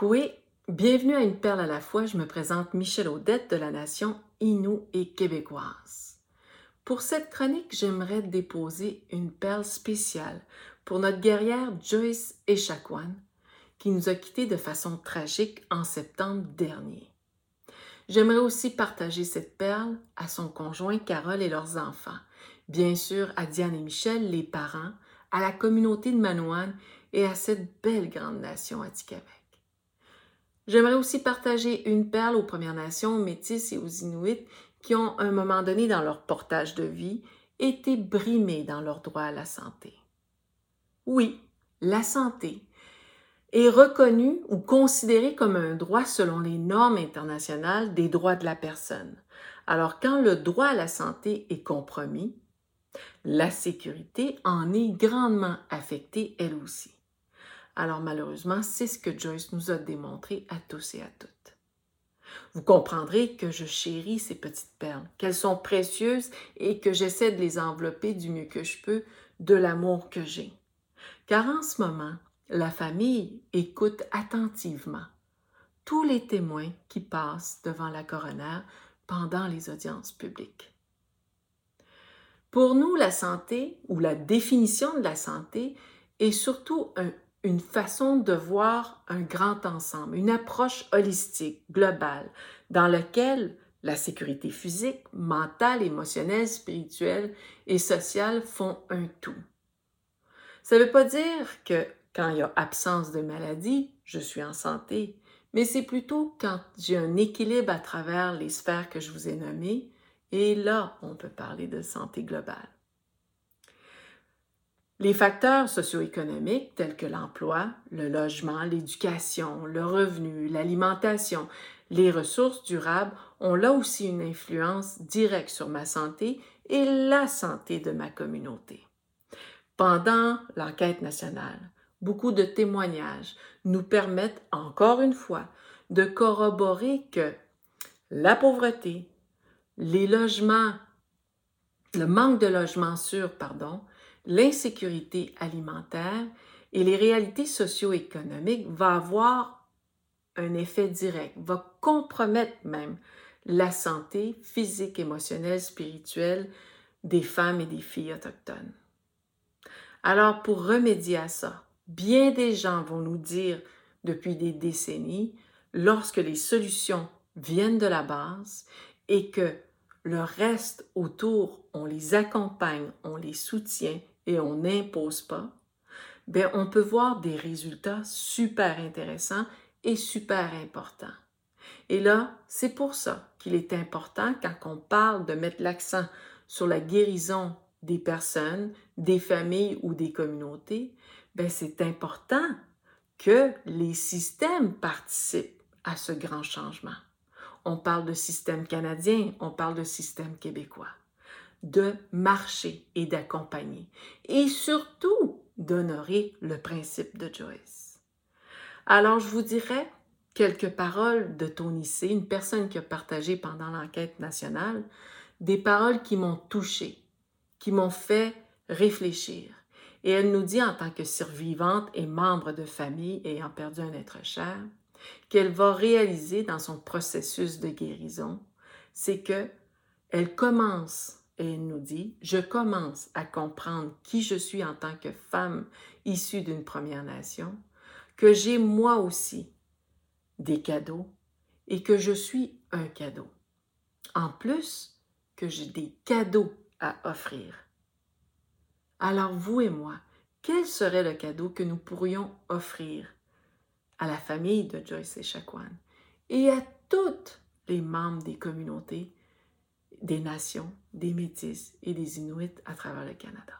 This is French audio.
Koué, bienvenue à Une perle à la fois. Je me présente Michel Audette de la nation Inou et québécoise. Pour cette chronique, j'aimerais déposer une perle spéciale pour notre guerrière Joyce Echaquan, qui nous a quittés de façon tragique en septembre dernier. J'aimerais aussi partager cette perle à son conjoint Carole et leurs enfants, bien sûr à Diane et Michel, les parents, à la communauté de Manouane et à cette belle grande nation Atikamek. J'aimerais aussi partager une perle aux Premières Nations, aux Métis et aux Inuits qui ont, à un moment donné dans leur portage de vie, été brimés dans leur droit à la santé. Oui, la santé est reconnue ou considérée comme un droit selon les normes internationales des droits de la personne. Alors quand le droit à la santé est compromis, la sécurité en est grandement affectée elle aussi. Alors malheureusement, c'est ce que Joyce nous a démontré à tous et à toutes. Vous comprendrez que je chéris ces petites perles, qu'elles sont précieuses et que j'essaie de les envelopper du mieux que je peux de l'amour que j'ai. Car en ce moment, la famille écoute attentivement tous les témoins qui passent devant la coroner pendant les audiences publiques. Pour nous, la santé ou la définition de la santé est surtout un une façon de voir un grand ensemble, une approche holistique, globale, dans laquelle la sécurité physique, mentale, émotionnelle, spirituelle et sociale font un tout. Ça ne veut pas dire que quand il y a absence de maladie, je suis en santé, mais c'est plutôt quand j'ai un équilibre à travers les sphères que je vous ai nommées, et là, on peut parler de santé globale. Les facteurs socio-économiques tels que l'emploi, le logement, l'éducation, le revenu, l'alimentation, les ressources durables ont là aussi une influence directe sur ma santé et la santé de ma communauté. Pendant l'enquête nationale, beaucoup de témoignages nous permettent encore une fois de corroborer que la pauvreté, les logements, le manque de logements sûrs, pardon, l'insécurité alimentaire et les réalités socio-économiques va avoir un effet direct, va compromettre même la santé physique, émotionnelle, spirituelle des femmes et des filles autochtones. Alors pour remédier à ça, bien des gens vont nous dire depuis des décennies, lorsque les solutions viennent de la base et que le reste autour, on les accompagne, on les soutient et on n'impose pas, bien, on peut voir des résultats super intéressants et super importants. Et là, c'est pour ça qu'il est important quand on parle de mettre l'accent sur la guérison des personnes, des familles ou des communautés, ben c'est important que les systèmes participent à ce grand changement. On parle de système canadien, on parle de système québécois de marcher et d'accompagner, et surtout d'honorer le principe de Joyce. Alors, je vous dirais quelques paroles de Tony C., une personne qui a partagé pendant l'enquête nationale, des paroles qui m'ont touchée, qui m'ont fait réfléchir. Et elle nous dit en tant que survivante et membre de famille ayant perdu un être cher, qu'elle va réaliser dans son processus de guérison, c'est que elle commence nous dit, je commence à comprendre qui je suis en tant que femme issue d'une Première Nation, que j'ai moi aussi des cadeaux et que je suis un cadeau. En plus, que j'ai des cadeaux à offrir. Alors vous et moi, quel serait le cadeau que nous pourrions offrir à la famille de Joyce et Chacuan et à toutes les membres des communautés des nations, des Métis et des Inuits à travers le Canada.